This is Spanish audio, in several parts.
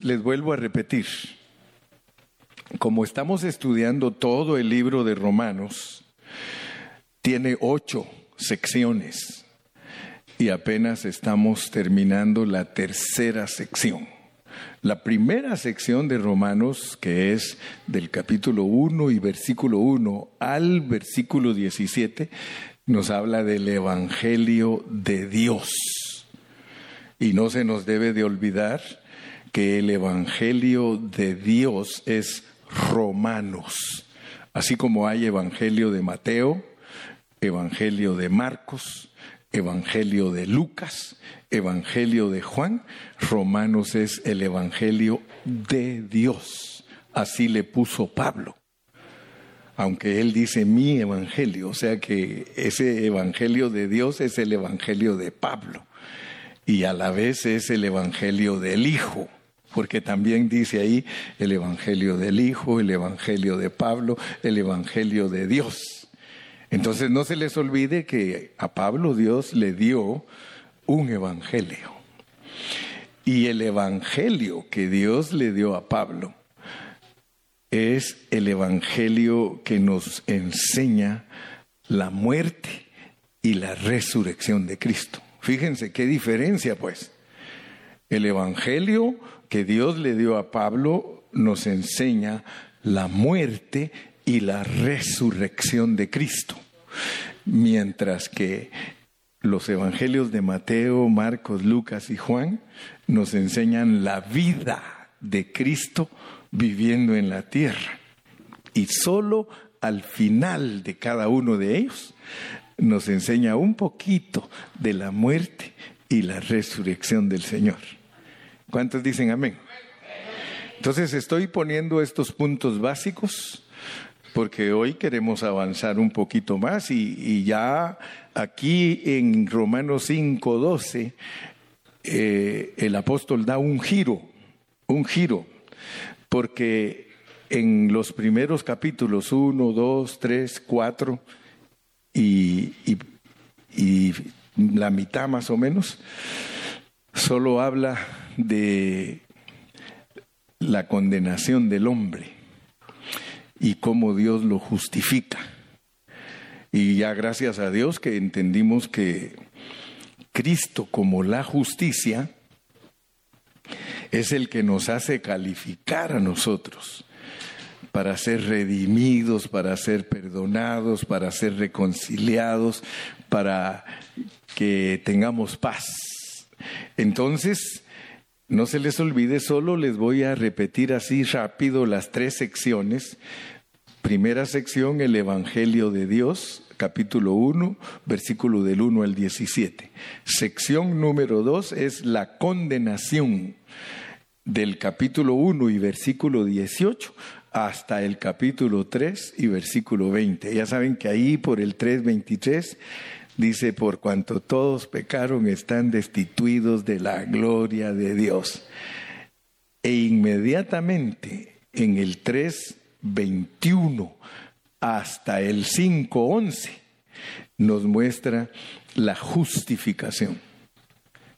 les vuelvo a repetir, como estamos estudiando todo el libro de Romanos, tiene ocho secciones y apenas estamos terminando la tercera sección. La primera sección de Romanos, que es del capítulo 1 y versículo 1 al versículo 17, nos habla del Evangelio de Dios. Y no se nos debe de olvidar que el Evangelio de Dios es Romanos, así como hay Evangelio de Mateo, Evangelio de Marcos, Evangelio de Lucas, Evangelio de Juan, Romanos es el Evangelio de Dios. Así le puso Pablo. Aunque él dice mi Evangelio, o sea que ese Evangelio de Dios es el Evangelio de Pablo y a la vez es el Evangelio del Hijo porque también dice ahí el Evangelio del Hijo, el Evangelio de Pablo, el Evangelio de Dios. Entonces no se les olvide que a Pablo Dios le dio un Evangelio. Y el Evangelio que Dios le dio a Pablo es el Evangelio que nos enseña la muerte y la resurrección de Cristo. Fíjense qué diferencia pues. El Evangelio que Dios le dio a Pablo nos enseña la muerte y la resurrección de Cristo. Mientras que los evangelios de Mateo, Marcos, Lucas y Juan nos enseñan la vida de Cristo viviendo en la tierra. Y solo al final de cada uno de ellos nos enseña un poquito de la muerte y la resurrección del Señor. ¿Cuántos dicen amén? Entonces estoy poniendo estos puntos básicos porque hoy queremos avanzar un poquito más y, ya aquí en Romanos 5:12 eh, el apóstol da un giro, un giro, porque en los primeros capítulos 1, 2, 3, 4 y la mitad más o menos, solo habla de la condenación del hombre y cómo Dios lo justifica. Y ya gracias a Dios que entendimos que Cristo como la justicia es el que nos hace calificar a nosotros para ser redimidos, para ser perdonados, para ser reconciliados, para que tengamos paz. Entonces, no se les olvide, solo les voy a repetir así rápido las tres secciones. Primera sección, el Evangelio de Dios, capítulo 1, versículo del 1 al 17. Sección número 2 es la condenación del capítulo 1 y versículo 18 hasta el capítulo 3 y versículo 20. Ya saben que ahí por el 3.23 Dice, por cuanto todos pecaron, están destituidos de la gloria de Dios. E inmediatamente en el 3.21 hasta el 5.11 nos muestra la justificación.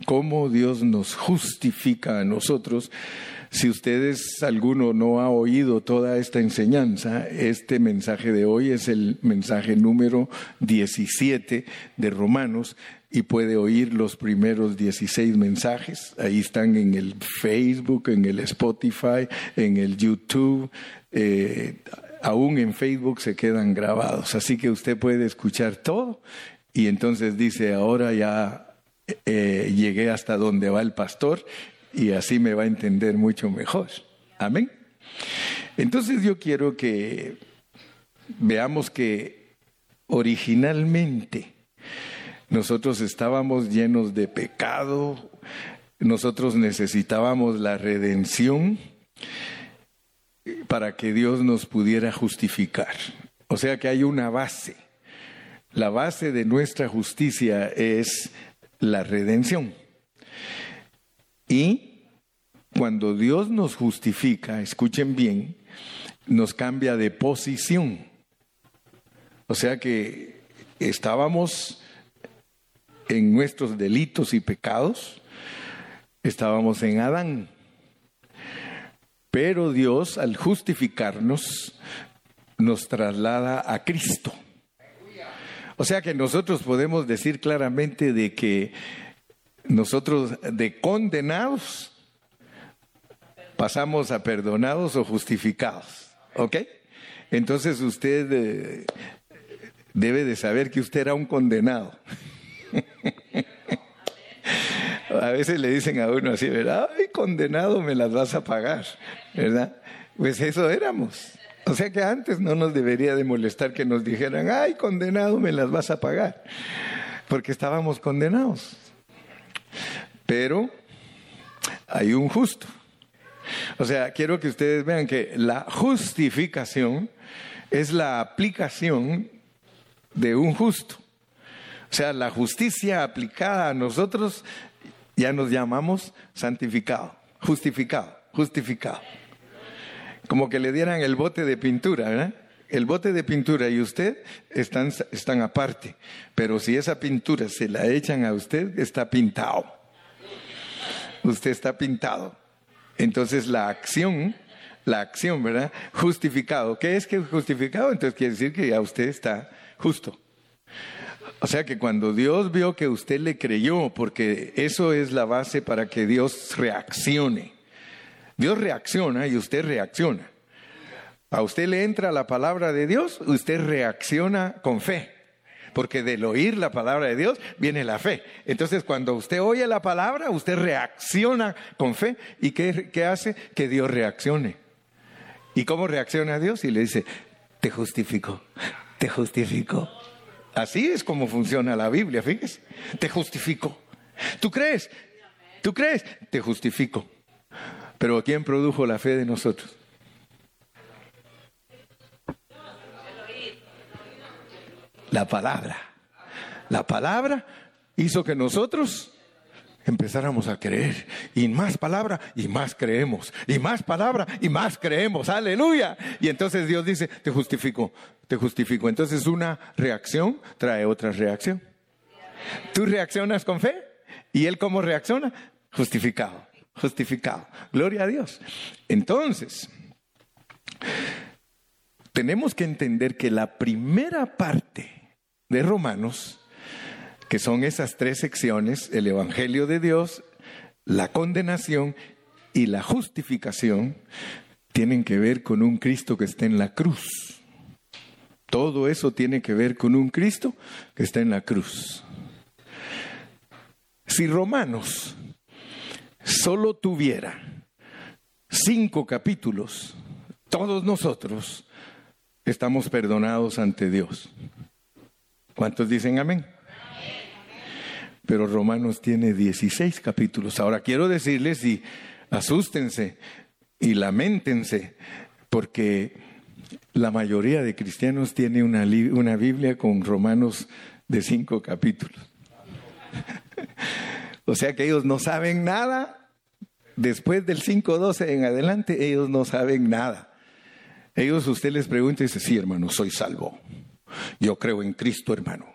Cómo Dios nos justifica a nosotros si ustedes, alguno no ha oído toda esta enseñanza, este mensaje de hoy es el mensaje número 17 de Romanos y puede oír los primeros 16 mensajes. Ahí están en el Facebook, en el Spotify, en el YouTube. Eh, aún en Facebook se quedan grabados. Así que usted puede escuchar todo y entonces dice, ahora ya eh, llegué hasta donde va el pastor y así me va a entender mucho mejor. Amén. Entonces yo quiero que veamos que originalmente nosotros estábamos llenos de pecado, nosotros necesitábamos la redención para que Dios nos pudiera justificar. O sea que hay una base. La base de nuestra justicia es la redención. Y cuando Dios nos justifica, escuchen bien, nos cambia de posición. O sea que estábamos en nuestros delitos y pecados, estábamos en Adán. Pero Dios, al justificarnos, nos traslada a Cristo. O sea que nosotros podemos decir claramente de que nosotros de condenados pasamos a perdonados o justificados. ¿Ok? Entonces usted eh, debe de saber que usted era un condenado. a veces le dicen a uno así, ¿verdad? Ay, condenado, me las vas a pagar, ¿verdad? Pues eso éramos. O sea que antes no nos debería de molestar que nos dijeran, ay, condenado, me las vas a pagar, porque estábamos condenados. Pero hay un justo. O sea, quiero que ustedes vean que la justificación es la aplicación de un justo. O sea, la justicia aplicada a nosotros ya nos llamamos santificado, justificado, justificado. Como que le dieran el bote de pintura, ¿verdad? El bote de pintura y usted están, están aparte, pero si esa pintura se la echan a usted, está pintado. Usted está pintado. Entonces la acción, la acción, ¿verdad? Justificado. ¿Qué es que justificado? Entonces quiere decir que ya usted está justo. O sea que cuando Dios vio que usted le creyó, porque eso es la base para que Dios reaccione. Dios reacciona y usted reacciona. A usted le entra la palabra de Dios, usted reacciona con fe. Porque del oír la palabra de Dios viene la fe. Entonces, cuando usted oye la palabra, usted reacciona con fe. ¿Y qué, qué hace? Que Dios reaccione. ¿Y cómo reacciona Dios? Y le dice, te justifico, te justifico. Así es como funciona la Biblia, fíjese. Te justifico. ¿Tú crees? ¿Tú crees? Te justifico. Pero ¿quién produjo la fe de nosotros? La palabra. La palabra hizo que nosotros empezáramos a creer. Y más palabra y más creemos. Y más palabra y más creemos. Aleluya. Y entonces Dios dice, te justifico, te justifico. Entonces una reacción trae otra reacción. Tú reaccionas con fe y Él cómo reacciona? Justificado, justificado. Gloria a Dios. Entonces, tenemos que entender que la primera parte de Romanos que son esas tres secciones, el Evangelio de Dios, la condenación y la justificación, tienen que ver con un Cristo que está en la cruz. Todo eso tiene que ver con un Cristo que está en la cruz. Si Romanos solo tuviera cinco capítulos, todos nosotros estamos perdonados ante Dios. ¿Cuántos dicen amén? pero Romanos tiene 16 capítulos. Ahora quiero decirles y asústense y lamentense, porque la mayoría de cristianos tiene una, una Biblia con Romanos de cinco capítulos. o sea que ellos no saben nada. Después del 5.12 en adelante, ellos no saben nada. Ellos usted les pregunta y dice, sí hermano, soy salvo. Yo creo en Cristo hermano.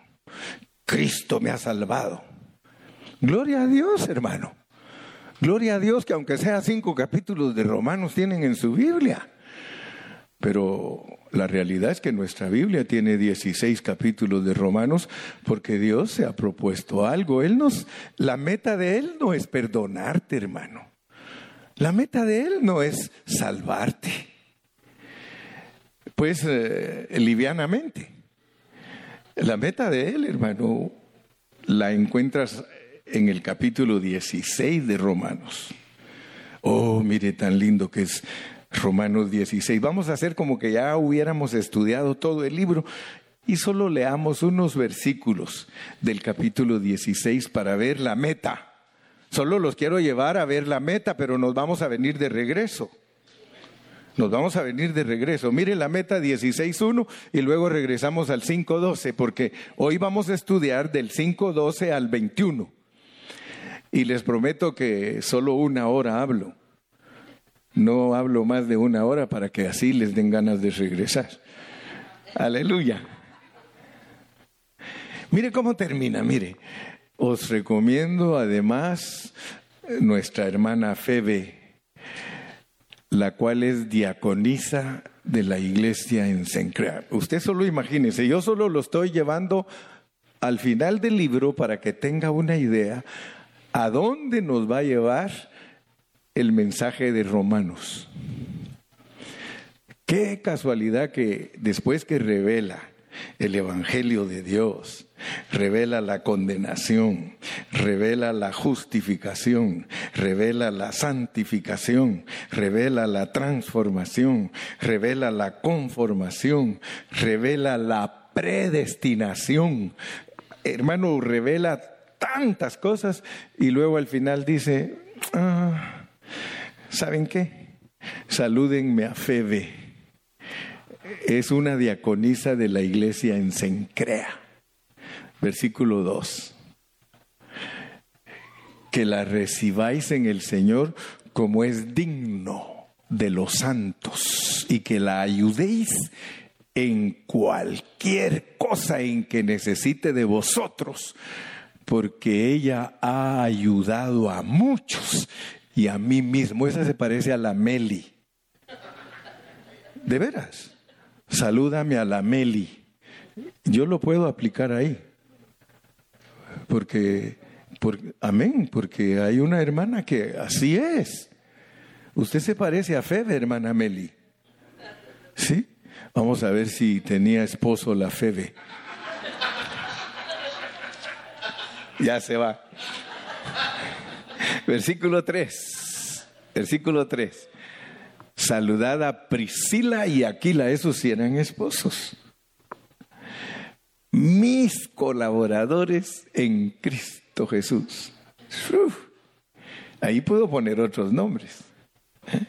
Cristo me ha salvado. Gloria a Dios, hermano. Gloria a Dios que aunque sea cinco capítulos de Romanos tienen en su Biblia. Pero la realidad es que nuestra Biblia tiene 16 capítulos de Romanos porque Dios se ha propuesto algo. Él nos, la meta de Él no es perdonarte, hermano. La meta de Él no es salvarte. Pues eh, livianamente. La meta de Él, hermano, la encuentras en el capítulo 16 de Romanos. Oh, mire tan lindo que es Romanos 16. Vamos a hacer como que ya hubiéramos estudiado todo el libro y solo leamos unos versículos del capítulo 16 para ver la meta. Solo los quiero llevar a ver la meta, pero nos vamos a venir de regreso. Nos vamos a venir de regreso. Mire la meta 16.1 y luego regresamos al 5.12, porque hoy vamos a estudiar del 5.12 al 21. Y les prometo que solo una hora hablo. No hablo más de una hora para que así les den ganas de regresar. Aleluya. Mire cómo termina, mire. Os recomiendo además nuestra hermana Febe, la cual es diaconisa de la iglesia en Sencrea. Usted solo imagínese, yo solo lo estoy llevando al final del libro para que tenga una idea a dónde nos va a llevar el mensaje de Romanos. Qué casualidad que después que revela el Evangelio de Dios, revela la condenación, revela la justificación, revela la santificación, revela la transformación, revela la conformación, revela la predestinación. Hermano, revela tantas cosas y luego al final dice, ah, ¿saben qué? Salúdenme a Febe es una diaconisa de la iglesia en Sencrea. Versículo 2. Que la recibáis en el Señor como es digno de los santos y que la ayudéis en cualquier cosa en que necesite de vosotros, porque ella ha ayudado a muchos y a mí mismo. Esa se parece a la Meli. De veras salúdame a la Meli. Yo lo puedo aplicar ahí. Porque, amén, porque hay una hermana que así es. Usted se parece a Febe, hermana Meli. ¿Sí? Vamos a ver si tenía esposo la Febe. Ya se va. Versículo 3. Versículo 3. Saludad a Priscila y Aquila, esos sí eran esposos. Mis colaboradores en Cristo Jesús. ahí puedo poner otros nombres. ¿eh?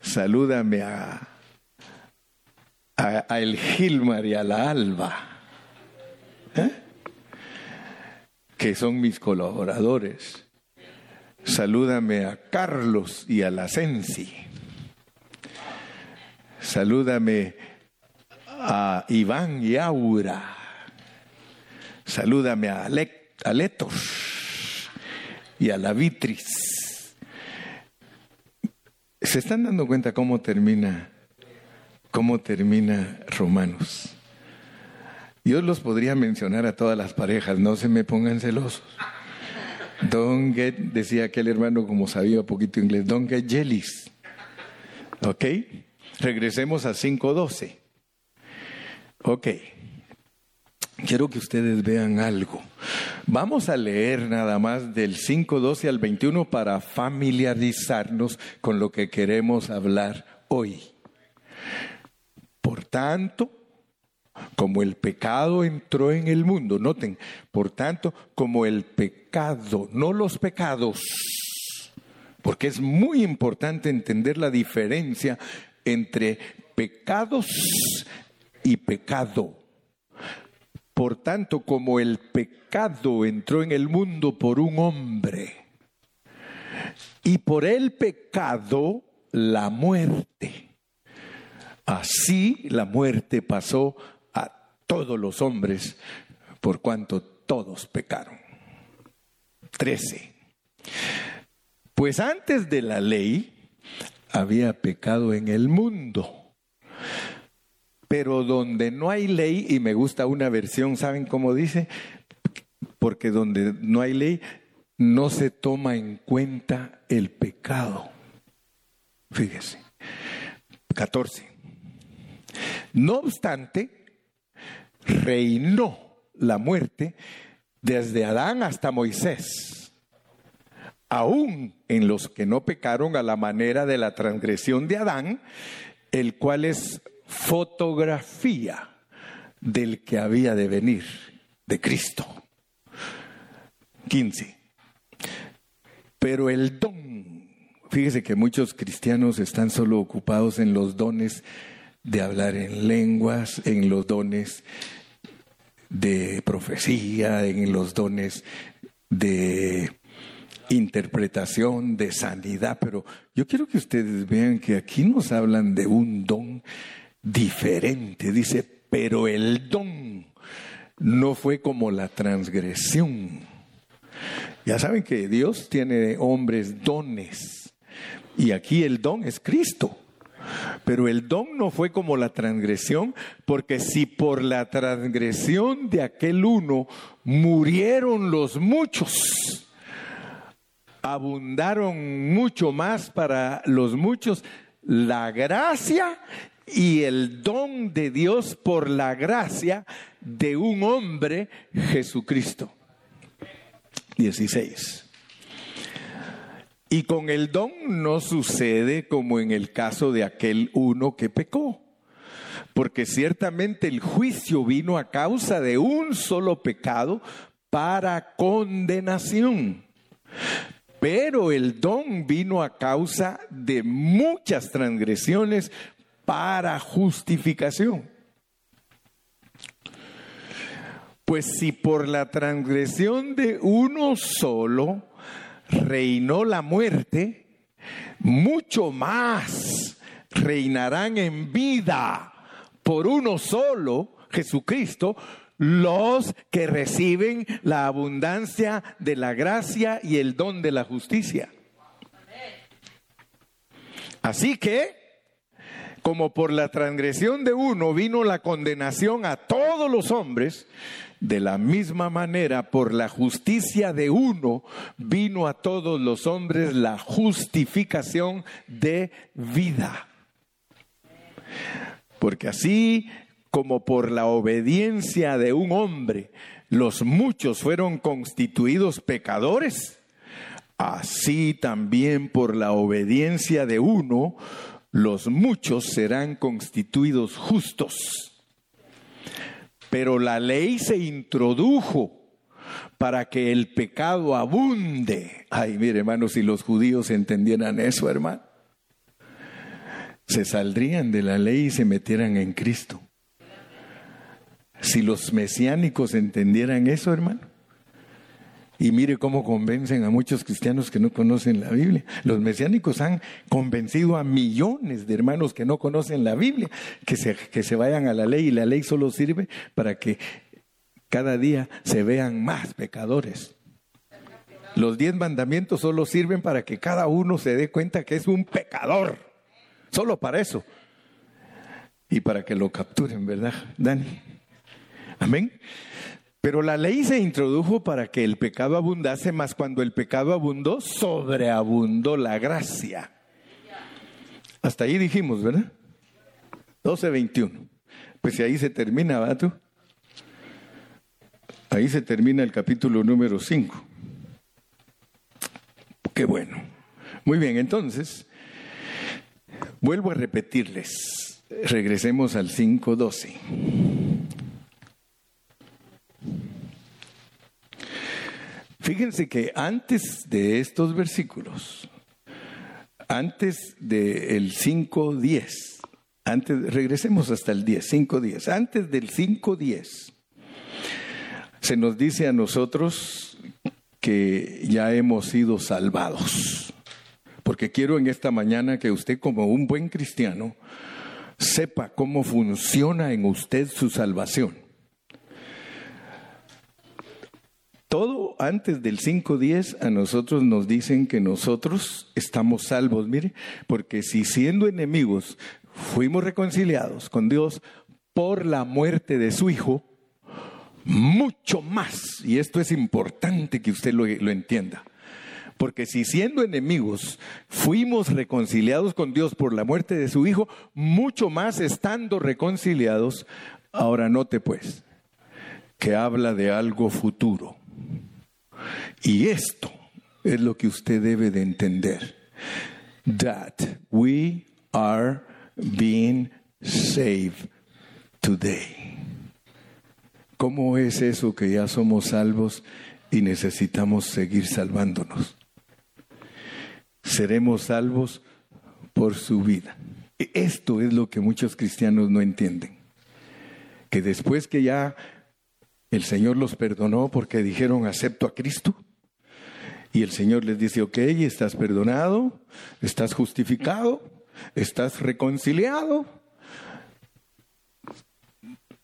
Salúdame a, a, el Gilmar y a la Alba, ¿eh? que son mis colaboradores. Salúdame a Carlos y a la Sensi. Salúdame a Iván y Aura. Salúdame a, Letos y a la Vitris. ¿Se están dando cuenta cómo termina, cómo termina Romanos? Yo los podría mencionar a todas las parejas, no se me pongan celosos. Don't get, decía aquel hermano como sabía poquito inglés, don't get jealous. ¿Ok? Regresemos a 5.12. Ok. Quiero que ustedes vean algo. Vamos a leer nada más del 5.12 al 21 para familiarizarnos con lo que queremos hablar hoy. Por tanto, como el pecado entró en el mundo, noten, por tanto, como el pecado, no los pecados, porque es muy importante entender la diferencia entre pecados y pecado. Por tanto, como el pecado entró en el mundo por un hombre, y por el pecado la muerte. Así la muerte pasó todos los hombres, por cuanto todos pecaron. 13. Pues antes de la ley había pecado en el mundo. Pero donde no hay ley, y me gusta una versión, ¿saben cómo dice? Porque donde no hay ley, no se toma en cuenta el pecado. Fíjese. 14. No obstante, reinó la muerte desde Adán hasta Moisés, aún en los que no pecaron a la manera de la transgresión de Adán, el cual es fotografía del que había de venir, de Cristo. 15. Pero el don, fíjese que muchos cristianos están solo ocupados en los dones de hablar en lenguas, en los dones de profecía, en los dones de interpretación, de sanidad, pero yo quiero que ustedes vean que aquí nos hablan de un don diferente. Dice, pero el don no fue como la transgresión. Ya saben que Dios tiene hombres dones Y aquí el don es Cristo. Pero el don no fue como la transgresión, porque si por la transgresión de aquel uno murieron los muchos, abundaron mucho más para los muchos la gracia y el don de Dios por la gracia de un hombre, Jesucristo. 16. Y con el don no sucede como en el caso de aquel uno que pecó, porque ciertamente el juicio vino a causa de un solo pecado para condenación. Pero el don vino a causa de muchas transgresiones para justificación. Pues si por la transgresión de uno solo reinó la muerte, mucho más reinarán en vida por uno solo, Jesucristo, los que reciben la abundancia de la gracia y el don de la justicia. Así que, como por la transgresión de uno vino la condenación a todos los hombres, de la misma manera, por la justicia de uno, vino a todos los hombres la justificación de vida. Porque así como por la obediencia de un hombre los muchos fueron constituidos pecadores, así también por la obediencia de uno los muchos serán constituidos justos. Pero la ley se introdujo para que el pecado abunde. Ay, mire, hermano, si los judíos entendieran eso, hermano, se saldrían de la ley y se metieran en Cristo. Si los mesiánicos entendieran eso, hermano, y mire cómo convencen a muchos cristianos que no conocen la Biblia. Los mesiánicos han convencido a millones de hermanos que no conocen la Biblia que se, que se vayan a la ley y la ley solo sirve para que cada día se vean más pecadores. Los diez mandamientos solo sirven para que cada uno se dé cuenta que es un pecador. Solo para eso. Y para que lo capturen, ¿verdad, Dani? Amén. Pero la ley se introdujo para que el pecado abundase, más cuando el pecado abundó, sobreabundó la gracia. Hasta ahí dijimos, ¿verdad? 12.21. Pues ahí se termina, ¿va tú? Ahí se termina el capítulo número 5. Qué bueno. Muy bien, entonces, vuelvo a repetirles. Regresemos al 5.12. Fíjense que antes de estos versículos, antes del 5.10, antes, regresemos hasta el 10, 5.10, antes del 5.10, se nos dice a nosotros que ya hemos sido salvados. Porque quiero en esta mañana que usted como un buen cristiano sepa cómo funciona en usted su salvación. Todo antes del 5.10 a nosotros nos dicen que nosotros estamos salvos, mire, porque si siendo enemigos fuimos reconciliados con Dios por la muerte de su Hijo, mucho más, y esto es importante que usted lo, lo entienda, porque si siendo enemigos fuimos reconciliados con Dios por la muerte de su Hijo, mucho más estando reconciliados, ahora note pues, que habla de algo futuro. Y esto es lo que usted debe de entender. That we are being saved today. ¿Cómo es eso que ya somos salvos y necesitamos seguir salvándonos? Seremos salvos por su vida. Esto es lo que muchos cristianos no entienden. Que después que ya el Señor los perdonó porque dijeron acepto a Cristo. Y el Señor les dice, ok, estás perdonado, estás justificado, estás reconciliado,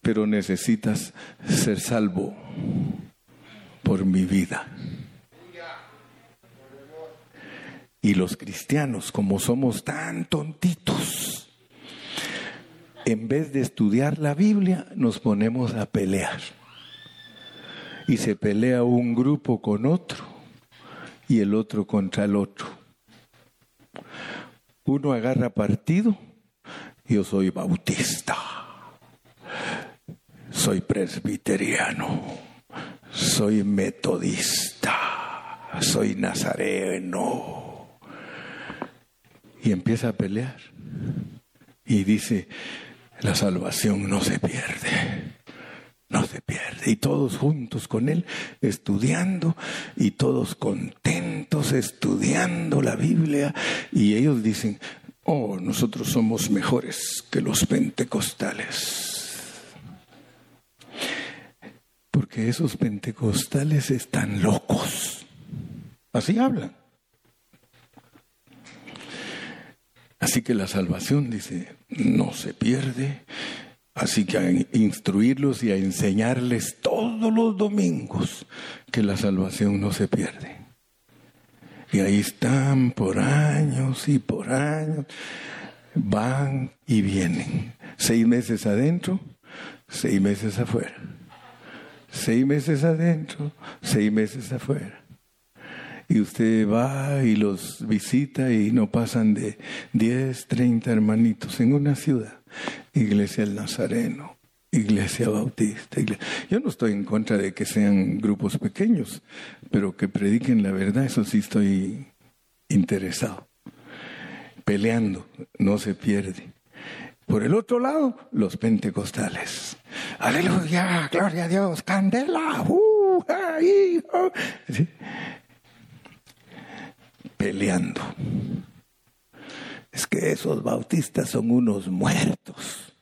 pero necesitas ser salvo por mi vida. Y los cristianos, como somos tan tontitos, en vez de estudiar la Biblia, nos ponemos a pelear. Y se pelea un grupo con otro y el otro contra el otro. Uno agarra partido, yo soy bautista, soy presbiteriano, soy metodista, soy nazareno. Y empieza a pelear. Y dice, la salvación no se pierde no se pierde. Y todos juntos con Él, estudiando, y todos contentos estudiando la Biblia. Y ellos dicen, oh, nosotros somos mejores que los pentecostales. Porque esos pentecostales están locos. Así hablan. Así que la salvación, dice, no se pierde, Así que a instruirlos y a enseñarles todos los domingos que la salvación no se pierde. Y ahí están por años y por años, van y vienen. Seis meses adentro, seis meses afuera. Seis meses adentro, seis meses afuera. Y usted va y los visita y no pasan de diez, treinta hermanitos en una ciudad. Iglesia del Nazareno, Iglesia Bautista. Yo no estoy en contra de que sean grupos pequeños, pero que prediquen la verdad, eso sí estoy interesado. Peleando, no se pierde. Por el otro lado, los pentecostales. Aleluya, gloria a Dios, candela. Uh, Peleando. Es que esos bautistas son unos muertos.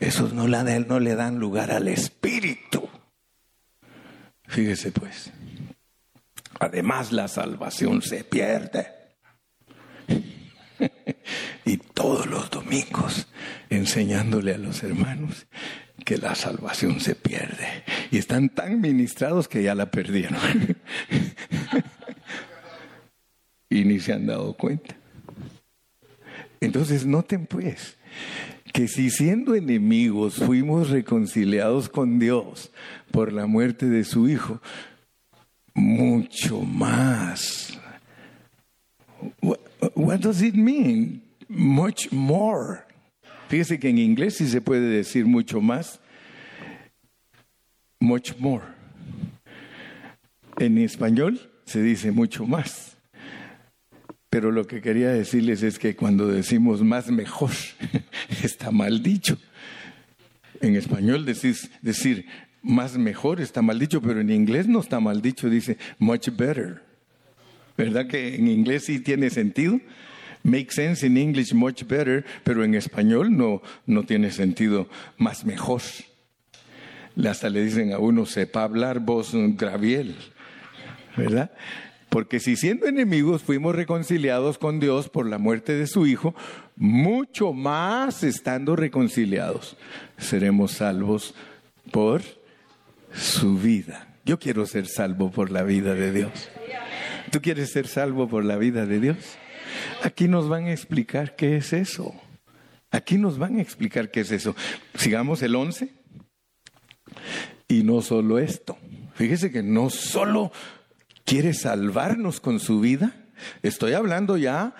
Esos no le, no le dan lugar al espíritu. Fíjese pues. Además la salvación se pierde. y todos los domingos enseñándole a los hermanos que la salvación se pierde. Y están tan ministrados que ya la perdieron. y ni se han dado cuenta. Entonces noten pues que si siendo enemigos fuimos reconciliados con Dios por la muerte de su Hijo, mucho más. What, does it mean? Much more. Fíjese que en inglés sí se puede decir mucho más. Much more. En español se dice mucho más. Pero lo que quería decirles es que cuando decimos más mejor, está mal dicho. En español decís, decir más mejor está mal dicho, pero en inglés no está mal dicho, dice much better. ¿Verdad que en inglés sí tiene sentido? Make sense in English much better, pero en español no, no tiene sentido más mejor. Hasta le dicen a uno, sepa hablar voz graviel, ¿verdad? Porque si siendo enemigos fuimos reconciliados con Dios por la muerte de su Hijo, mucho más estando reconciliados seremos salvos por su vida. Yo quiero ser salvo por la vida de Dios. ¿Tú quieres ser salvo por la vida de Dios? Aquí nos van a explicar qué es eso. Aquí nos van a explicar qué es eso. Sigamos el 11. Y no solo esto. Fíjese que no solo quiere salvarnos con su vida. Estoy hablando ya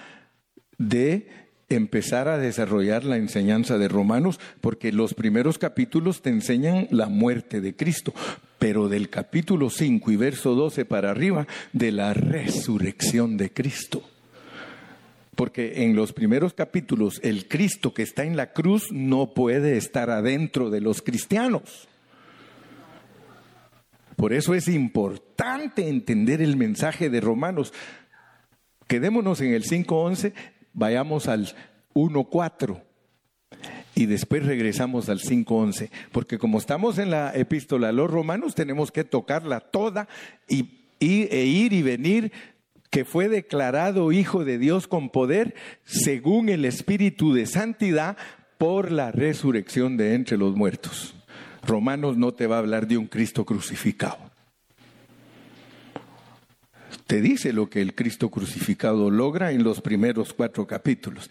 de empezar a desarrollar la enseñanza de Romanos, porque los primeros capítulos te enseñan la muerte de Cristo, pero del capítulo 5 y verso 12 para arriba, de la resurrección de Cristo. Porque en los primeros capítulos el Cristo que está en la cruz no puede estar adentro de los cristianos. Por eso es importante entender el mensaje de Romanos. Quedémonos en el 5.11, vayamos al 1.4 y después regresamos al 5.11, porque como estamos en la epístola a los romanos, tenemos que tocarla toda y, e ir y venir que fue declarado Hijo de Dios con poder según el Espíritu de Santidad por la resurrección de entre los muertos. Romanos no te va a hablar de un Cristo crucificado. te dice lo que el Cristo crucificado logra en los primeros cuatro capítulos,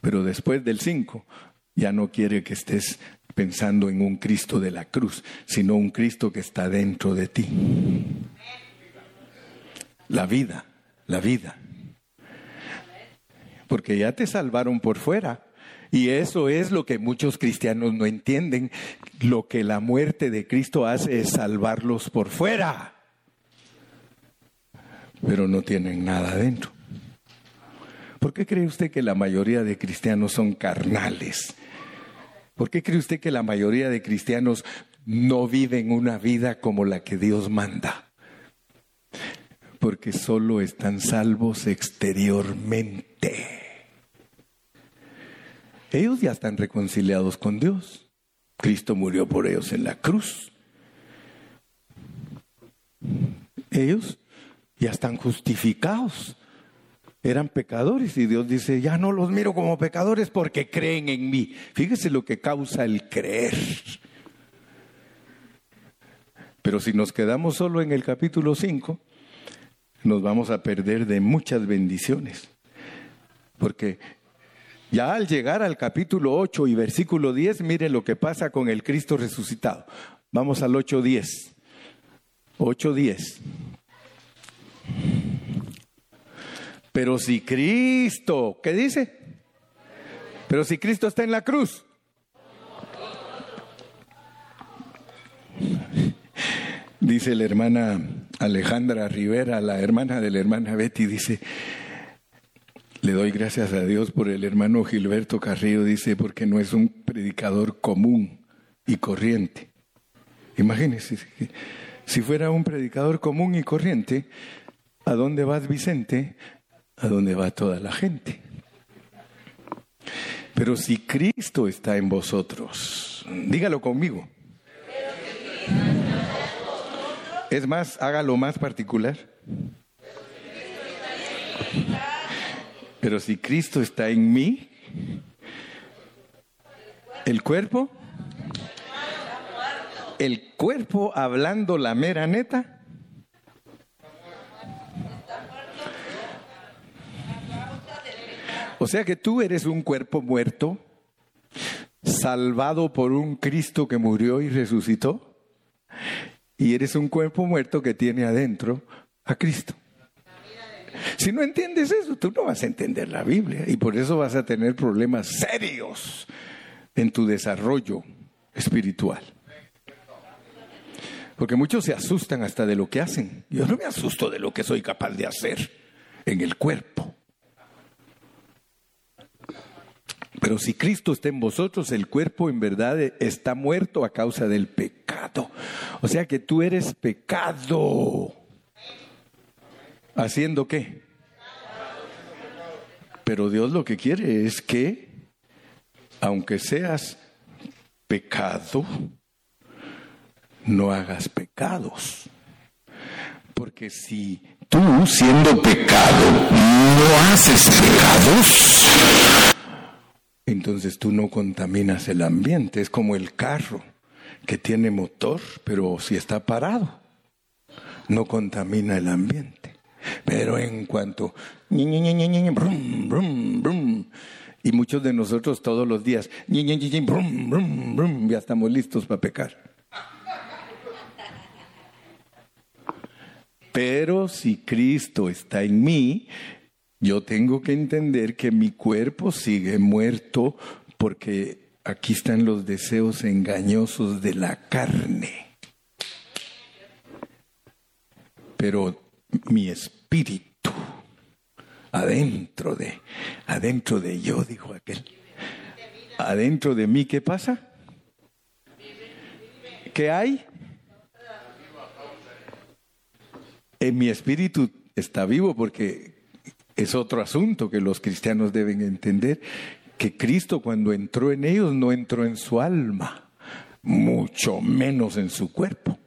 pero después del cinco ya no quiere que estés pensando en un Cristo de la cruz, sino un Cristo que está dentro de ti. La vida, la vida. Porque ya te salvaron por fuera. Y eso es lo que muchos cristianos no entienden. Lo que la muerte de Cristo hace es salvarlos por fuera. Pero no tienen nada adentro. ¿Por qué cree usted que la mayoría de cristianos son carnales? ¿Por qué cree usted que la mayoría de cristianos no viven una vida como la que Dios manda? Porque solo están salvos exteriormente. Ellos ya están reconciliados con Dios. Cristo murió por ellos en la cruz. Ellos ya están justificados. Eran pecadores y Dios dice, ya no los miro como pecadores porque creen en mí. Fíjese lo que causa el creer. Pero si nos quedamos solo en el capítulo 5, nos vamos a perder de muchas bendiciones. Porque ya al llegar al capítulo 8 y versículo 10, mire lo que pasa con el Cristo resucitado. Vamos al 8.10. 8.10. Pero si Cristo, ¿qué dice? Pero si Cristo está en la cruz. Dice la hermana Alejandra Rivera, la hermana de la hermana Betty, dice, le doy gracias a Dios por el hermano Gilberto Carrillo, dice, porque no es un predicador común y corriente. Imagínense, si fuera un predicador común y corriente, ¿a dónde vas Vicente? A dónde va toda la gente. Pero si Cristo está en vosotros, dígalo conmigo. Es más, hágalo más particular. Pero si Cristo está en mí, el cuerpo, el cuerpo hablando la mera neta, o sea que tú eres un cuerpo muerto, salvado por un Cristo que murió y resucitó, y eres un cuerpo muerto que tiene adentro a Cristo. Si no entiendes eso, tú no vas a entender la Biblia y por eso vas a tener problemas serios en tu desarrollo espiritual. Porque muchos se asustan hasta de lo que hacen. Yo no me asusto de lo que soy capaz de hacer en el cuerpo. Pero si Cristo está en vosotros, el cuerpo en verdad está muerto a causa del pecado. O sea que tú eres pecado. ¿Haciendo qué? Pero Dios lo que quiere es que, aunque seas pecado, no hagas pecados. Porque si tú, siendo pecado, no haces pecados, entonces tú no contaminas el ambiente. Es como el carro que tiene motor, pero si está parado, no contamina el ambiente. Pero en cuanto... Y muchos de nosotros todos los días, ya estamos listos para pecar. Pero si Cristo está en mí, yo tengo que entender que mi cuerpo sigue muerto porque aquí están los deseos engañosos de la carne. Pero mi espíritu, adentro de, adentro de yo, dijo aquel, adentro de mí, ¿qué pasa? ¿Qué hay? En mi espíritu está vivo porque es otro asunto que los cristianos deben entender, que Cristo cuando entró en ellos no entró en su alma, mucho menos en su cuerpo,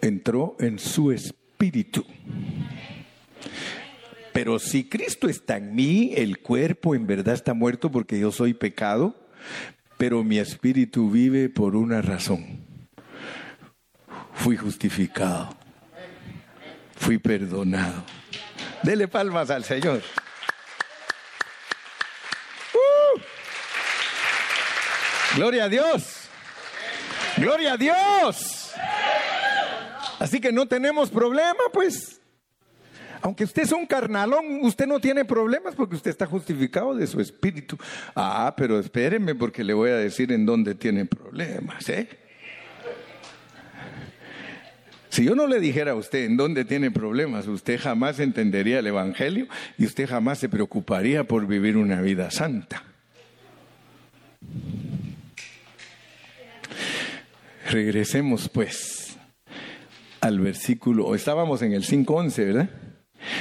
entró en su espíritu espíritu. Pero si Cristo está en mí, el cuerpo en verdad está muerto porque yo soy pecado, pero mi espíritu vive por una razón. Fui justificado. fui perdonado. Dele palmas al Señor. ¡Uh! Gloria a Dios. Gloria a Dios. Así que no tenemos problema, pues. Aunque usted es un carnalón, usted no tiene problemas porque usted está justificado de su espíritu. Ah, pero espéreme porque le voy a decir en dónde tiene problemas, ¿eh? Si yo no le dijera a usted en dónde tiene problemas, usted jamás entendería el Evangelio y usted jamás se preocuparía por vivir una vida santa. Regresemos pues al versículo, estábamos en el 5.11, ¿verdad?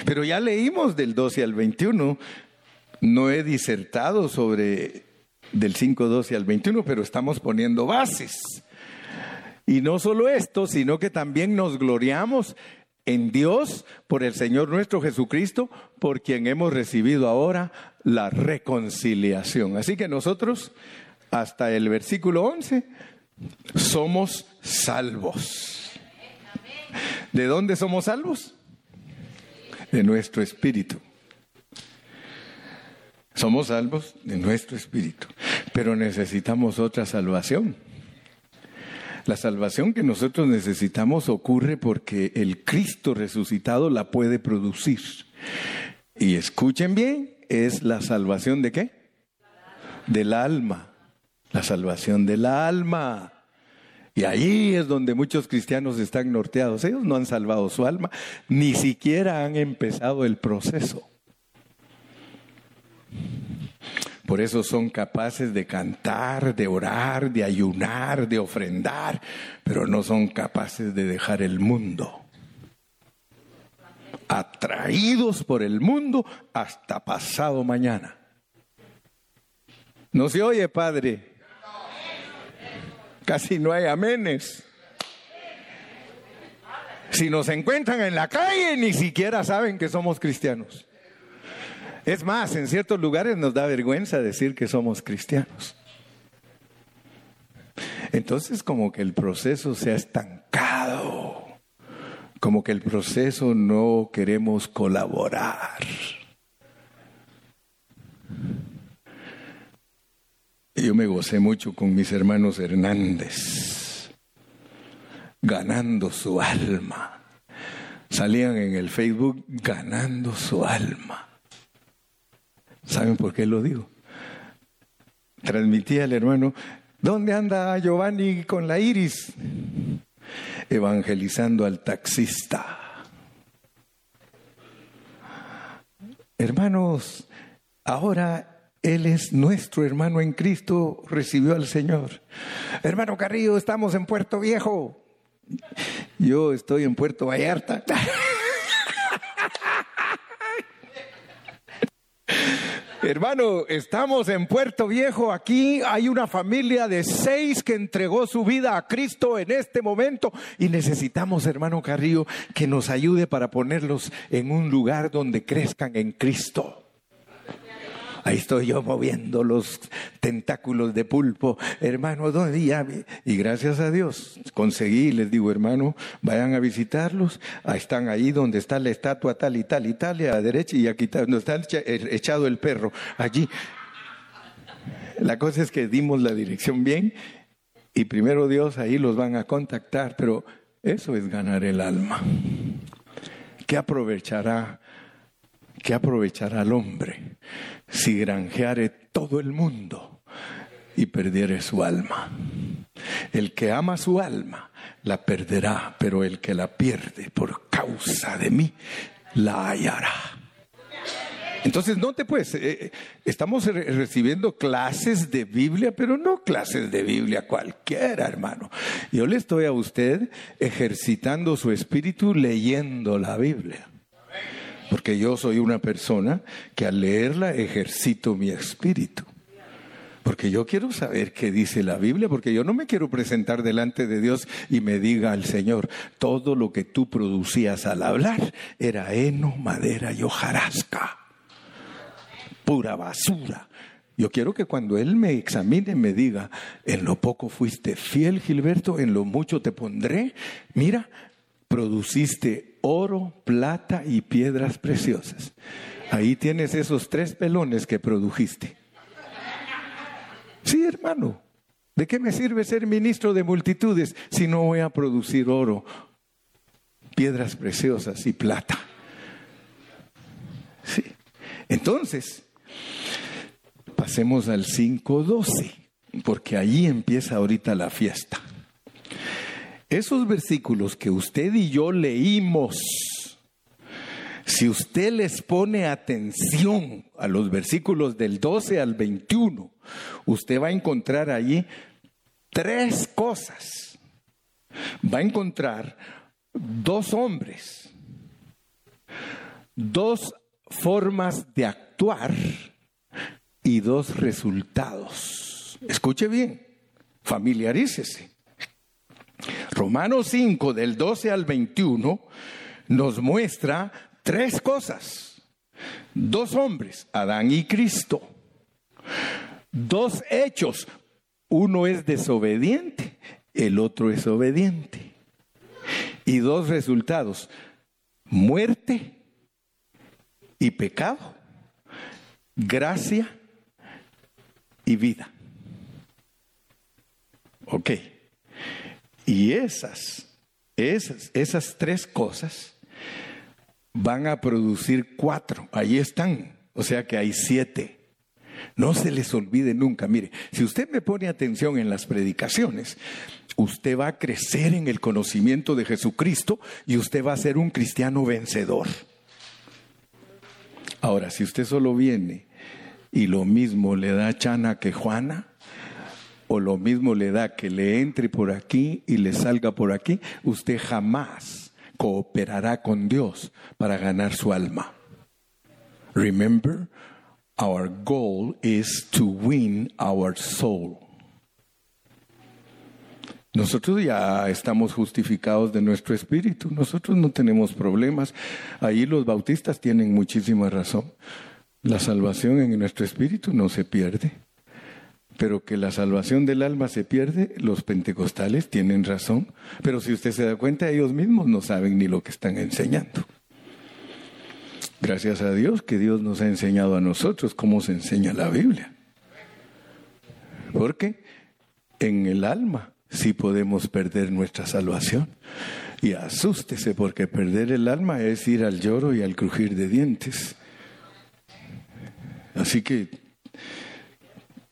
Pero ya leímos del 12 al 21, no he disertado sobre del 5.12 al 21, pero estamos poniendo bases. Y no solo esto, sino que también nos gloriamos en Dios por el Señor nuestro Jesucristo, por quien hemos recibido ahora la reconciliación. Así que nosotros, hasta el versículo 11, somos salvos. ¿De dónde somos salvos? De nuestro espíritu. Somos salvos de nuestro espíritu, pero necesitamos otra salvación. La salvación que nosotros necesitamos ocurre porque el Cristo resucitado la puede producir. Y escuchen bien, es la salvación de qué? Del alma la salvación del alma. Y ahí es donde muchos cristianos están norteados. Ellos no han salvado su alma, ni siquiera han empezado el proceso. Por eso son capaces de cantar, de orar, de ayunar, de ofrendar, pero no son capaces de dejar el mundo. Atraídos por el mundo hasta pasado mañana. No se oye, Padre. Casi no hay amenes. Si nos encuentran en la calle, ni siquiera saben que somos cristianos. Es más, en ciertos lugares nos da vergüenza decir que somos cristianos. Entonces como que el proceso se ha estancado, como que el proceso no queremos colaborar. Yo me gocé mucho con mis hermanos Hernández, ganando su alma. Salían en el Facebook ganando su alma. ¿Saben por qué lo digo? Transmitía el hermano, ¿dónde anda Giovanni con la iris? Evangelizando al taxista. Hermanos, ahora él es nuestro hermano en Cristo, recibió al Señor. Hermano Carrillo, estamos en Puerto Viejo. Yo estoy en Puerto Vallarta. Hermano, estamos en Puerto Viejo. Aquí hay una familia de seis que entregó su vida a Cristo en este momento y necesitamos, hermano Carrillo, que nos ayude para ponerlos en un lugar donde crezcan en Cristo. Ahí estoy yo moviendo los tentáculos de pulpo, hermano, ¿dónde ya? Y gracias a Dios conseguí, les digo, hermano, vayan a visitarlos. Ahí están ahí donde está la estatua tal y tal y tal, y a la derecha, y aquí donde está echado el perro, allí. La cosa es que dimos la dirección bien y primero Dios ahí los van a contactar, pero eso es ganar el alma. ¿Qué aprovechará? ¿Qué aprovechará al hombre? si granjeare todo el mundo y perdiere su alma. El que ama su alma la perderá, pero el que la pierde por causa de mí la hallará. Entonces, no te puedes, eh, estamos recibiendo clases de Biblia, pero no clases de Biblia cualquiera, hermano. Yo le estoy a usted ejercitando su espíritu leyendo la Biblia porque yo soy una persona que al leerla ejercito mi espíritu. Porque yo quiero saber qué dice la Biblia, porque yo no me quiero presentar delante de Dios y me diga al Señor, todo lo que tú producías al hablar era heno, madera y hojarasca. Pura basura. Yo quiero que cuando Él me examine me diga, en lo poco fuiste fiel, Gilberto, en lo mucho te pondré. Mira, produciste oro, plata y piedras preciosas. Ahí tienes esos tres pelones que produjiste. Sí, hermano. ¿De qué me sirve ser ministro de multitudes si no voy a producir oro, piedras preciosas y plata? Sí. Entonces, pasemos al 5.12, porque ahí empieza ahorita la fiesta. Esos versículos que usted y yo leímos, si usted les pone atención a los versículos del 12 al 21, usted va a encontrar allí tres cosas. Va a encontrar dos hombres, dos formas de actuar y dos resultados. Escuche bien, familiarícese. Romanos 5 del 12 al 21 nos muestra tres cosas. Dos hombres, Adán y Cristo. Dos hechos. Uno es desobediente, el otro es obediente. Y dos resultados, muerte y pecado, gracia y vida. Ok. Y esas, esas, esas tres cosas van a producir cuatro. Ahí están. O sea que hay siete. No se les olvide nunca. Mire, si usted me pone atención en las predicaciones, usted va a crecer en el conocimiento de Jesucristo y usted va a ser un cristiano vencedor. Ahora, si usted solo viene y lo mismo le da Chana que Juana, o lo mismo le da que le entre por aquí y le salga por aquí, usted jamás cooperará con Dios para ganar su alma. Remember, our goal is to win our soul. Nosotros ya estamos justificados de nuestro espíritu, nosotros no tenemos problemas. Ahí los bautistas tienen muchísima razón. La salvación en nuestro espíritu no se pierde. Pero que la salvación del alma se pierde, los pentecostales tienen razón. Pero si usted se da cuenta, ellos mismos no saben ni lo que están enseñando. Gracias a Dios que Dios nos ha enseñado a nosotros cómo se enseña la Biblia. Porque en el alma sí podemos perder nuestra salvación. Y asústese porque perder el alma es ir al lloro y al crujir de dientes. Así que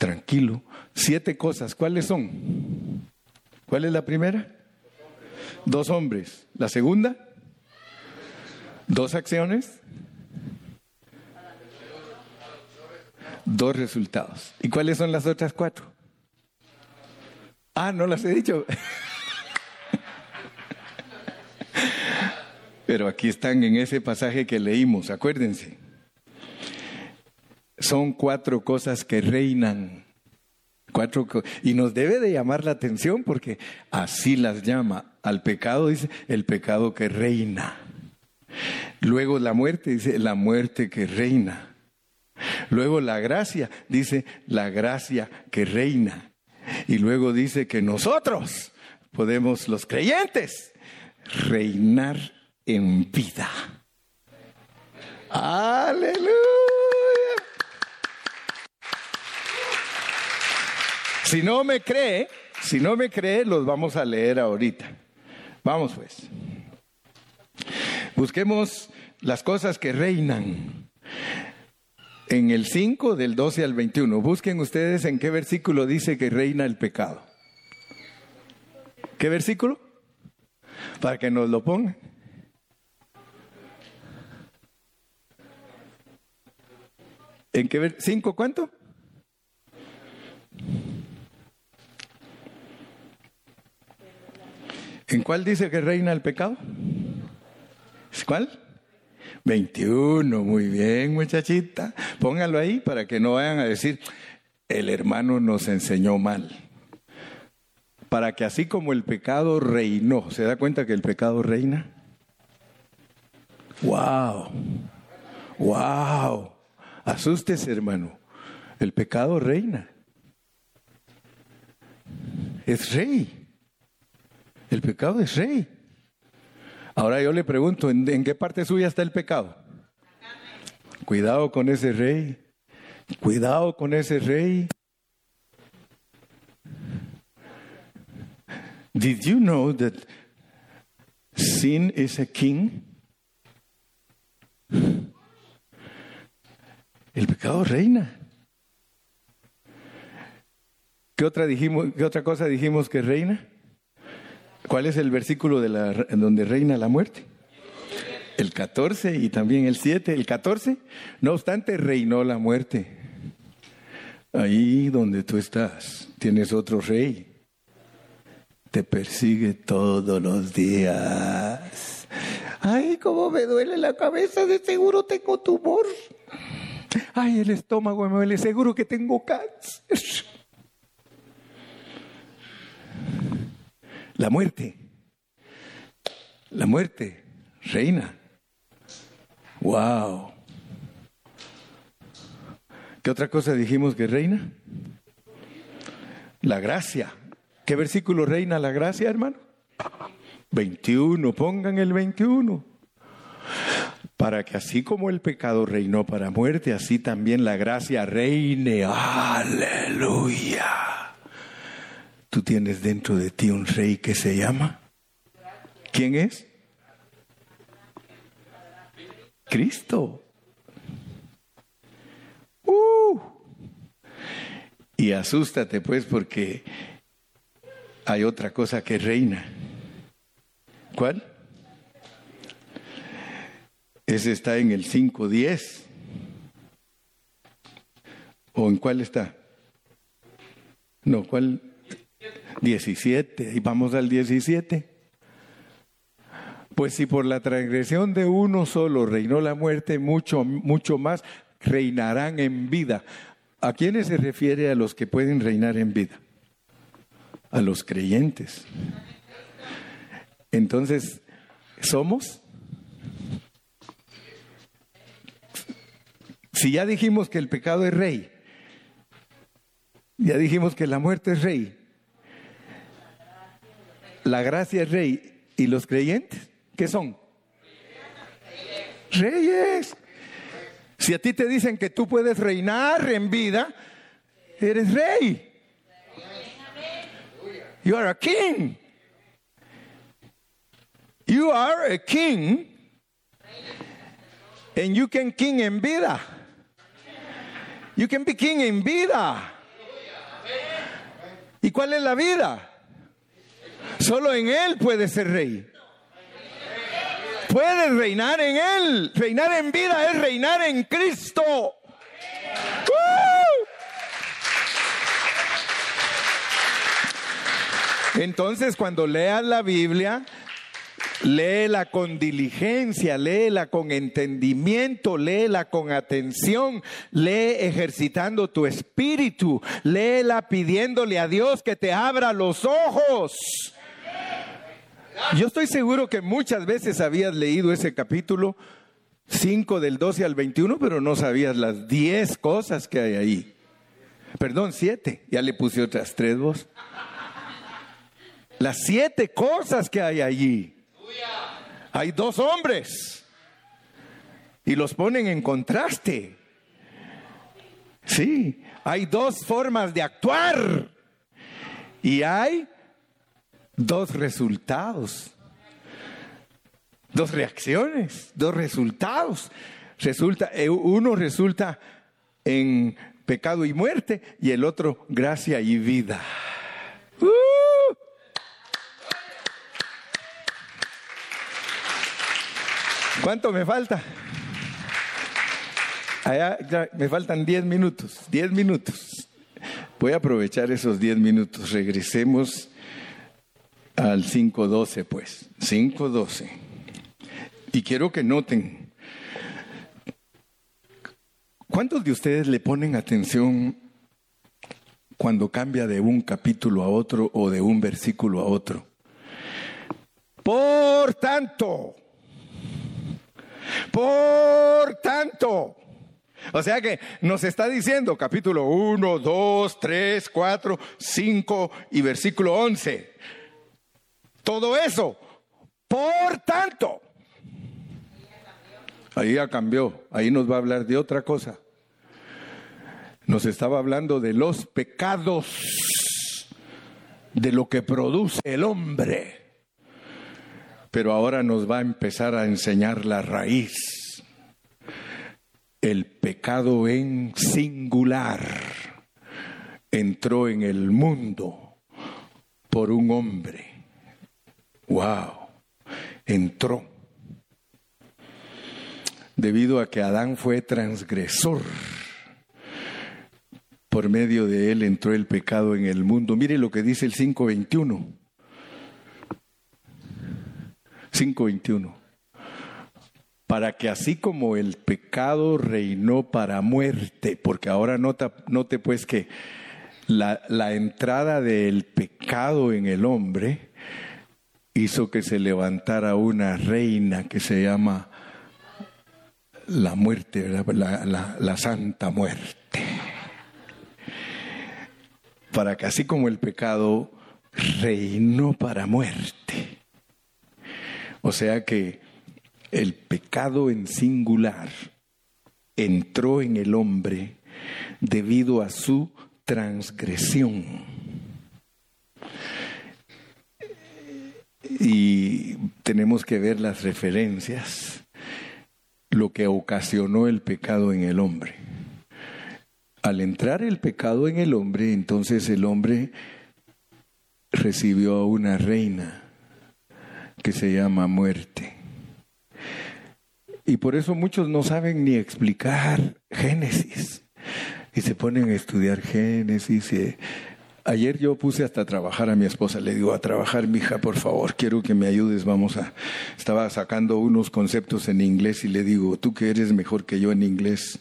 tranquilo. Siete cosas, ¿cuáles son? ¿Cuál es la primera? Dos hombres. ¿La segunda? Dos acciones. Dos resultados. ¿Y cuáles son las otras cuatro? Ah, no las he dicho. Pero aquí están en ese pasaje que leímos, acuérdense son cuatro cosas que reinan. Cuatro y nos debe de llamar la atención porque así las llama. Al pecado dice el pecado que reina. Luego la muerte dice la muerte que reina. Luego la gracia dice la gracia que reina. Y luego dice que nosotros podemos, los creyentes, reinar en vida. Aleluya. Si no me cree, si no me cree, los vamos a leer ahorita. Vamos pues. Busquemos las cosas que reinan. En el 5 del 12 al 21. Busquen ustedes en qué versículo dice que reina el pecado. ¿Qué versículo? Para que nos lo pongan. ¿En qué ¿Cinco cuánto? ¿En cuál dice que reina el pecado? ¿Cuál? 21, muy bien muchachita. Póngalo ahí para que no vayan a decir, el hermano nos enseñó mal. Para que así como el pecado reinó, ¿se da cuenta que el pecado reina? ¡Wow! ¡Wow! Asústese hermano, el pecado reina. Es rey. El pecado es rey. Ahora yo le pregunto, ¿en, qué parte suya está el pecado? Cuidado con ese rey. Cuidado con ese rey. Did you know that sin is a king? El pecado reina. ¿Qué otra, dijimos, qué otra cosa dijimos que reina? ¿Cuál es el versículo de donde reina la muerte? El 14 y también el 7. El 14, no obstante, reinó la muerte. Ahí donde tú estás, tienes otro rey. Te persigue todos los días. Ay, cómo me duele la cabeza, de seguro tengo tumor. Ay, el estómago me duele, seguro que tengo cáncer. La muerte. La muerte reina. Wow. ¿Qué otra cosa dijimos que reina? La gracia. ¿Qué versículo reina la gracia, hermano? 21, pongan el 21. Para que así como el pecado reinó para muerte, así también la gracia reine. Aleluya. Tú tienes dentro de ti un rey que se llama. ¿Quién es? Cristo. Uh. Y asústate pues porque hay otra cosa que reina. ¿Cuál? Ese está en el 5.10. ¿O en cuál está? No, ¿cuál? 17, y vamos al 17. Pues si por la transgresión de uno solo reinó la muerte, mucho, mucho más reinarán en vida. ¿A quiénes se refiere a los que pueden reinar en vida? A los creyentes. Entonces, ¿somos? Si ya dijimos que el pecado es rey, ya dijimos que la muerte es rey, la gracia es rey. ¿Y los creyentes? ¿Qué son? Reyes. Si a ti te dicen que tú puedes reinar en vida, eres rey. You are a king. You are a king. And you can king en vida. You can be king en vida. ¿Y cuál es la vida? Solo en Él puede ser rey. Puedes reinar en Él. Reinar en vida es reinar en Cristo. Entonces, cuando leas la Biblia, léela con diligencia, léela con entendimiento, léela con atención, lee ejercitando tu espíritu, léela pidiéndole a Dios que te abra los ojos. Yo estoy seguro que muchas veces habías leído ese capítulo 5 del 12 al 21, pero no sabías las 10 cosas que hay ahí. Perdón, 7. Ya le puse otras tres vos. Las siete cosas que hay allí. Hay dos hombres y los ponen en contraste. Sí, hay dos formas de actuar y hay dos resultados, dos reacciones, dos resultados. Resulta, eh, uno resulta en pecado y muerte y el otro gracia y vida. ¡Uh! ¿Cuánto me falta? me faltan 10 minutos, 10 minutos. Voy a aprovechar esos 10 minutos. Regresemos al 5.12, pues. 5.12. Y quiero que noten, ¿cuántos de ustedes le ponen atención cuando cambia de un capítulo a otro o de un versículo a otro? Por tanto, por tanto, o sea que nos está diciendo capítulo 1, 2, 3, 4, 5 y versículo 11 todo eso. Por tanto, ahí ya cambió, ahí nos va a hablar de otra cosa. Nos estaba hablando de los pecados, de lo que produce el hombre. Pero ahora nos va a empezar a enseñar la raíz. El pecado en singular entró en el mundo por un hombre. ¡Wow! Entró. Debido a que Adán fue transgresor por medio de él entró el pecado en el mundo. Mire lo que dice el 5.21. 5.21. Para que así como el pecado reinó para muerte, porque ahora nota, note pues que la, la entrada del pecado en el hombre hizo que se levantara una reina que se llama la muerte, la, santa muerte para que así como el pecado reinó para muerte. O sea que el pecado en singular entró en el hombre debido a su transgresión. Y tenemos que ver las referencias, lo que ocasionó el pecado en el hombre. Al entrar el pecado en el hombre, entonces el hombre recibió a una reina que se llama muerte. Y por eso muchos no saben ni explicar Génesis. Y se ponen a estudiar Génesis. Ayer yo puse hasta a trabajar a mi esposa. Le digo, a trabajar, mija, por favor, quiero que me ayudes. Vamos a. Estaba sacando unos conceptos en inglés y le digo, tú que eres mejor que yo en inglés,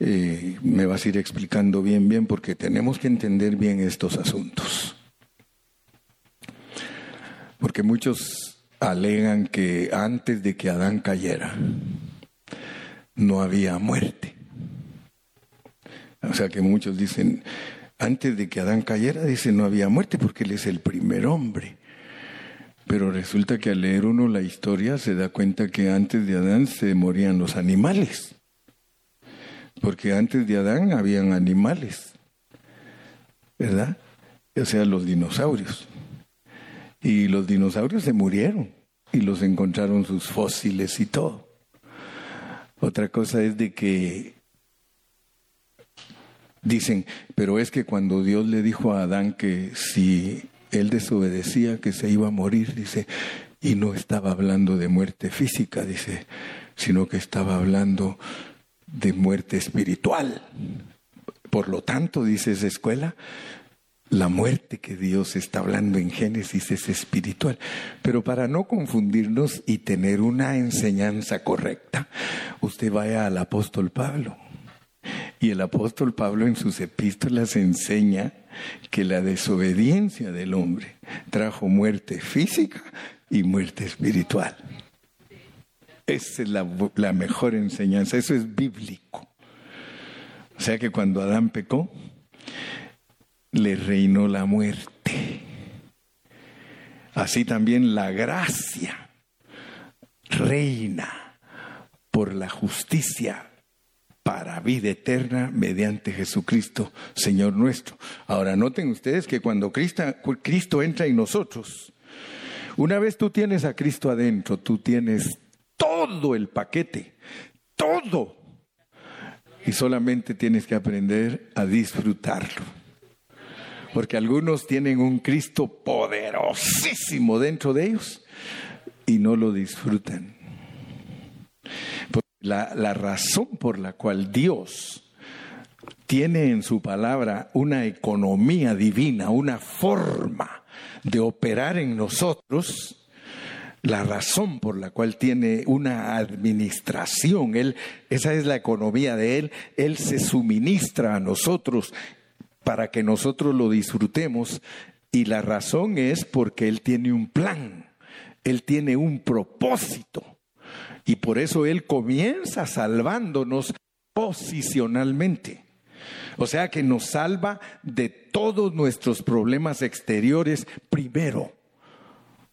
eh, me vas a ir explicando bien, bien, porque tenemos que entender bien estos asuntos. Porque muchos alegan que antes de que Adán cayera, no había muerte. O sea que muchos dicen, antes de que Adán cayera, dice, no había muerte porque él es el primer hombre. Pero resulta que al leer uno la historia se da cuenta que antes de Adán se morían los animales. Porque antes de Adán habían animales, ¿verdad? O sea, los dinosaurios. Y los dinosaurios se murieron y los encontraron sus fósiles y todo. Otra cosa es de que dicen, pero es que cuando Dios le dijo a Adán que si él desobedecía, que se iba a morir, dice, y no estaba hablando de muerte física, dice, sino que estaba hablando de muerte espiritual. Por lo tanto, dice esa escuela, la muerte que Dios está hablando en Génesis es espiritual. Pero para no confundirnos y tener una enseñanza correcta, usted vaya al apóstol Pablo. Y el apóstol Pablo en sus epístolas enseña que la desobediencia del hombre trajo muerte física y muerte espiritual. Esa es la, mejor enseñanza, eso es bíblico. O sea que cuando Adán pecó, le reinó la muerte. Así también la gracia reina por la justicia para vida eterna mediante Jesucristo, Señor nuestro. Ahora noten ustedes que cuando Cristo, Cristo entra en nosotros, una vez tú tienes a Cristo adentro, tú tienes todo el paquete, todo. Y solamente tienes que aprender a disfrutarlo. Porque algunos tienen un Cristo poderosísimo dentro de ellos y no lo disfrutan. La, razón por la cual Dios tiene en su palabra una economía divina, una forma de operar en nosotros, la razón por la cual tiene una administración. Él, esa es la economía de Él. Él se suministra a nosotros para que nosotros lo disfrutemos. Y la razón es porque Él tiene un plan. Él tiene un propósito. Y por eso Él comienza salvándonos posicionalmente. O sea que nos salva de todos nuestros problemas exteriores primero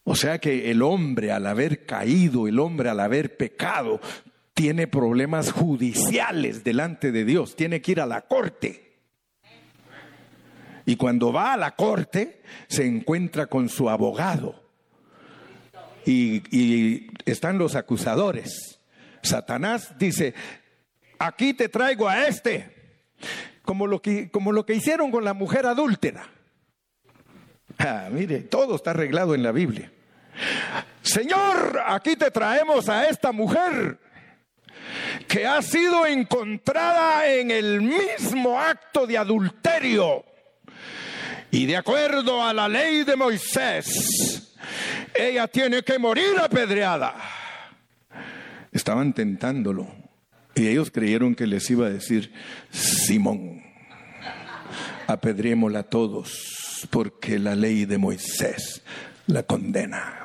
O sea que el hombre al haber caído, el hombre al haber pecado, tiene problemas judiciales delante de Dios, tiene que ir a la corte. Y cuando va a la corte, se encuentra con su abogado. Y, están los acusadores. Satanás dice, aquí te traigo a este, como lo que, como lo que hicieron con la mujer adúltera. Ah, mire, todo está arreglado en la Biblia. Señor, aquí te traemos a esta mujer que ha sido encontrada en el mismo acto de adulterio. Y de acuerdo a la ley de Moisés, ella tiene que morir apedreada. Estaban tentándolo y ellos creyeron que les iba a decir, Simón, apedrémosla todos, porque la ley de Moisés la condena.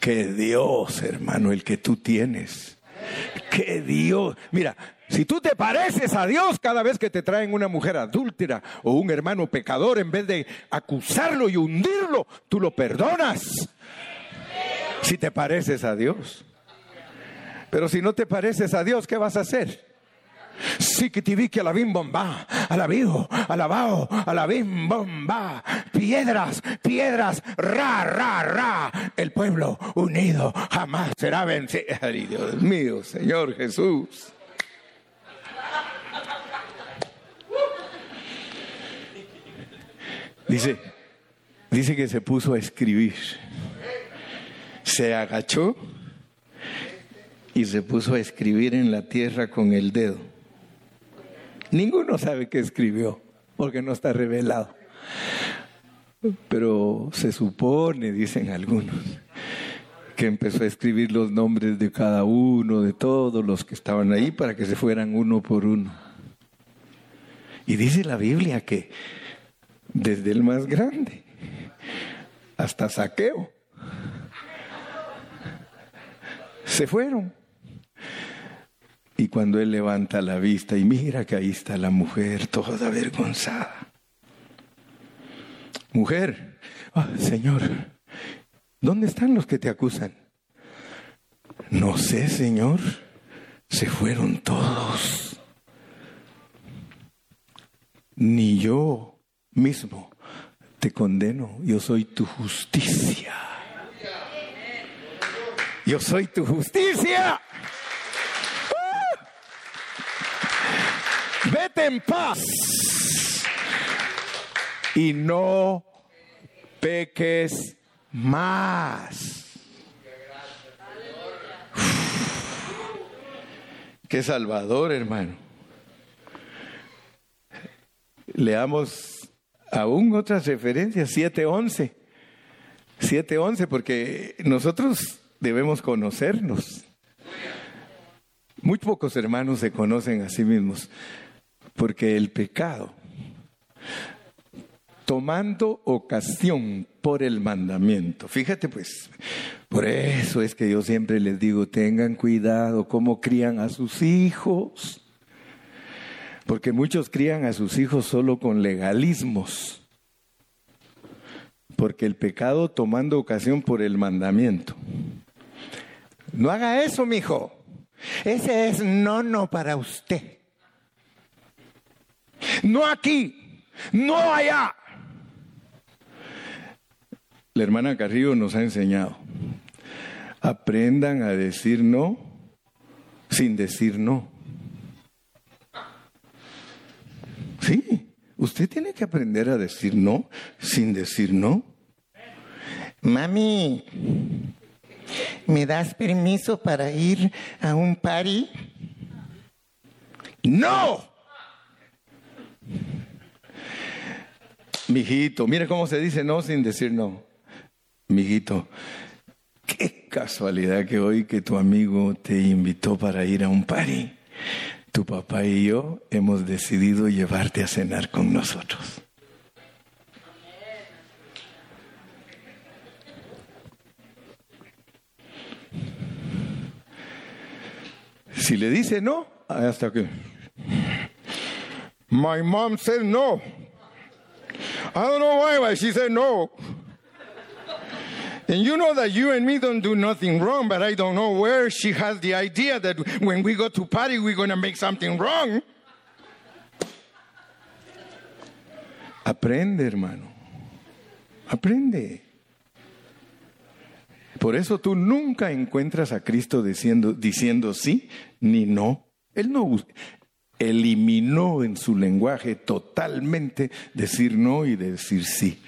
Qué Dios, hermano, el que tú tienes. Qué Dios. Mira, si tú te pareces a Dios cada vez que te traen una mujer adúltera o un hermano pecador, en vez de acusarlo y hundirlo, tú lo perdonas. Si te pareces a Dios. Pero si no te pareces a Dios, ¿qué vas a hacer? Sí que a la bim bomba, alabío, alabao, alabim bomba, piedras, piedras, ra, ra, ra. El pueblo unido jamás será vencido. Ay, Dios mío, Señor Jesús. Dice, dice que se puso a escribir. Se agachó y se puso a escribir en la tierra con el dedo. Ninguno sabe qué escribió, porque no está revelado. Pero se supone, dicen algunos, que empezó a escribir los nombres de cada uno, de todos los que estaban ahí, para que se fueran uno por uno. Y dice la Biblia que desde el más grande hasta saqueo se fueron. Y cuando él levanta la vista y mira que ahí está la mujer toda avergonzada. Mujer, ah, Señor, ¿dónde están los que te acusan? No sé, Señor, se fueron todos. Ni yo mismo te condeno, yo soy tu justicia. Yo soy tu justicia. Vete en paz y no peques más. Qué salvador, hermano. Leamos aún otras referencias, 7.11. 7.11, porque nosotros debemos conocernos. Muy pocos hermanos se conocen a sí mismos. Porque el pecado, tomando ocasión por el mandamiento, fíjate pues, por eso es que yo siempre les digo, tengan cuidado cómo crían a sus hijos. Porque muchos crían a sus hijos solo con legalismos. Porque el pecado tomando ocasión por el mandamiento. No haga eso, mijo. Ese es no no para usted. No aquí, no allá. La hermana Carrillo nos ha enseñado. Aprendan a decir no sin decir no. Sí, usted tiene que aprender a decir no sin decir no. Mami, ¿me das permiso para ir a un party? No. Mijito, mire cómo se dice no sin decir no. Mijito, qué casualidad que hoy que tu amigo te invitó para ir a un party. Tu papá y yo hemos decidido llevarte a cenar con nosotros. Si le dice no, hasta que My mom said no. I don't know why, but she said no. And you know that you and me don't do nothing wrong, but I don't know where she has the idea that when we go to party, we're going to make something wrong. Aprende, hermano. Aprende. Por eso tú nunca encuentras a Cristo diciendo, diciendo sí ni no. Él no eliminó en su lenguaje totalmente decir no y decir sí.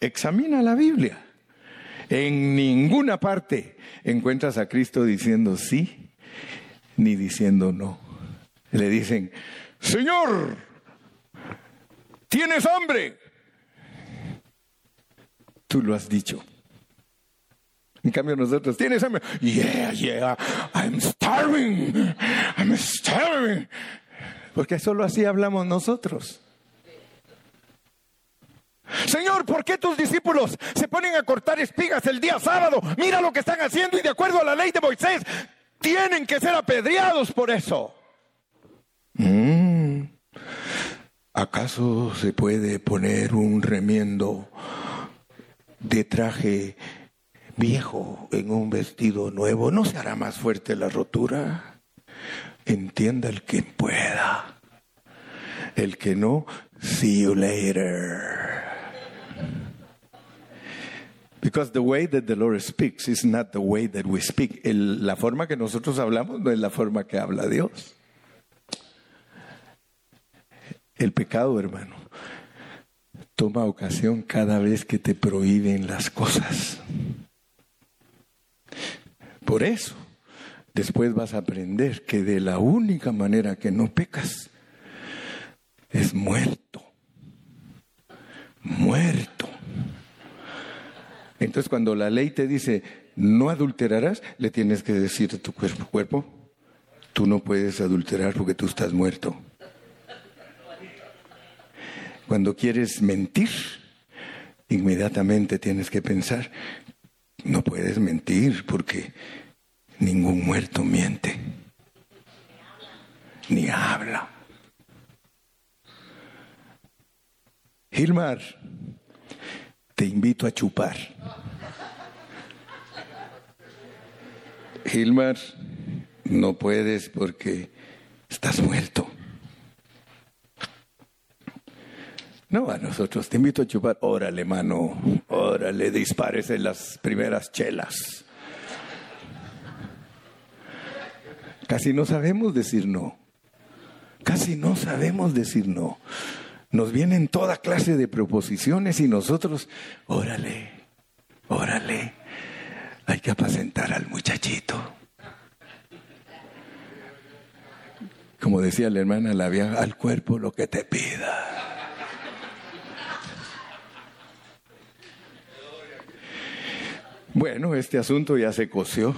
Examina la Biblia. En ninguna parte encuentras a Cristo diciendo sí ni diciendo no. Le dicen, Señor, ¿tienes hambre? Tú lo has dicho. En cambio nosotros, ¿tienes hambre? Yeah, yeah, I'm starving, I'm starving. Porque solo así hablamos nosotros. Señor, ¿por qué tus discípulos se ponen a cortar espigas el día sábado? Mira lo que están haciendo y de acuerdo a la ley de Moisés, tienen que ser apedreados por eso. Mm. ¿Acaso se puede poner un remiendo de traje viejo en un vestido nuevo? ¿No se hará más fuerte la rotura? Entienda el que pueda. El que no, see you later. Because the way that the Lord speaks is not the way that we speak. la forma que nosotros hablamos no es la forma que habla Dios. El pecado, hermano, toma ocasión cada vez que te prohíben las cosas. Por eso, después vas a aprender que de la única manera que no pecas es muerto. Muerto. Entonces cuando la ley te dice, no adulterarás, le tienes que decir a tu cuerpo, cuerpo, tú no puedes adulterar porque tú estás muerto. Cuando quieres mentir, inmediatamente tienes que pensar, no puedes mentir porque ningún muerto miente, ni habla. Gilmar, te invito a chupar. Gilmar, no puedes porque estás muerto. No, a nosotros te invito a chupar. Órale, mano, órale, dispares en las primeras chelas. Casi no sabemos decir no. Casi no sabemos decir no. Nos vienen toda clase de proposiciones y nosotros, órale, órale, hay que apacentar al muchachito. Como decía la hermana la vieja, al cuerpo lo que te pida. Bueno, este asunto ya se coció.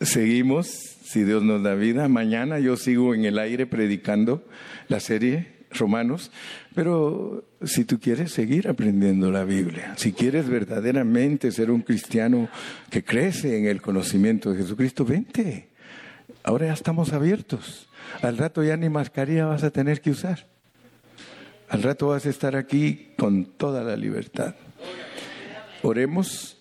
Seguimos, si Dios nos da vida. Mañana yo sigo en el aire predicando la serie Romanos, pero si tú quieres seguir aprendiendo la Biblia, si quieres verdaderamente ser un cristiano que crece en el conocimiento de Jesucristo, vente. Ahora ya estamos abiertos. Al rato ya ni mascarilla vas a tener que usar. Al rato vas a estar aquí con toda la libertad. Oremos.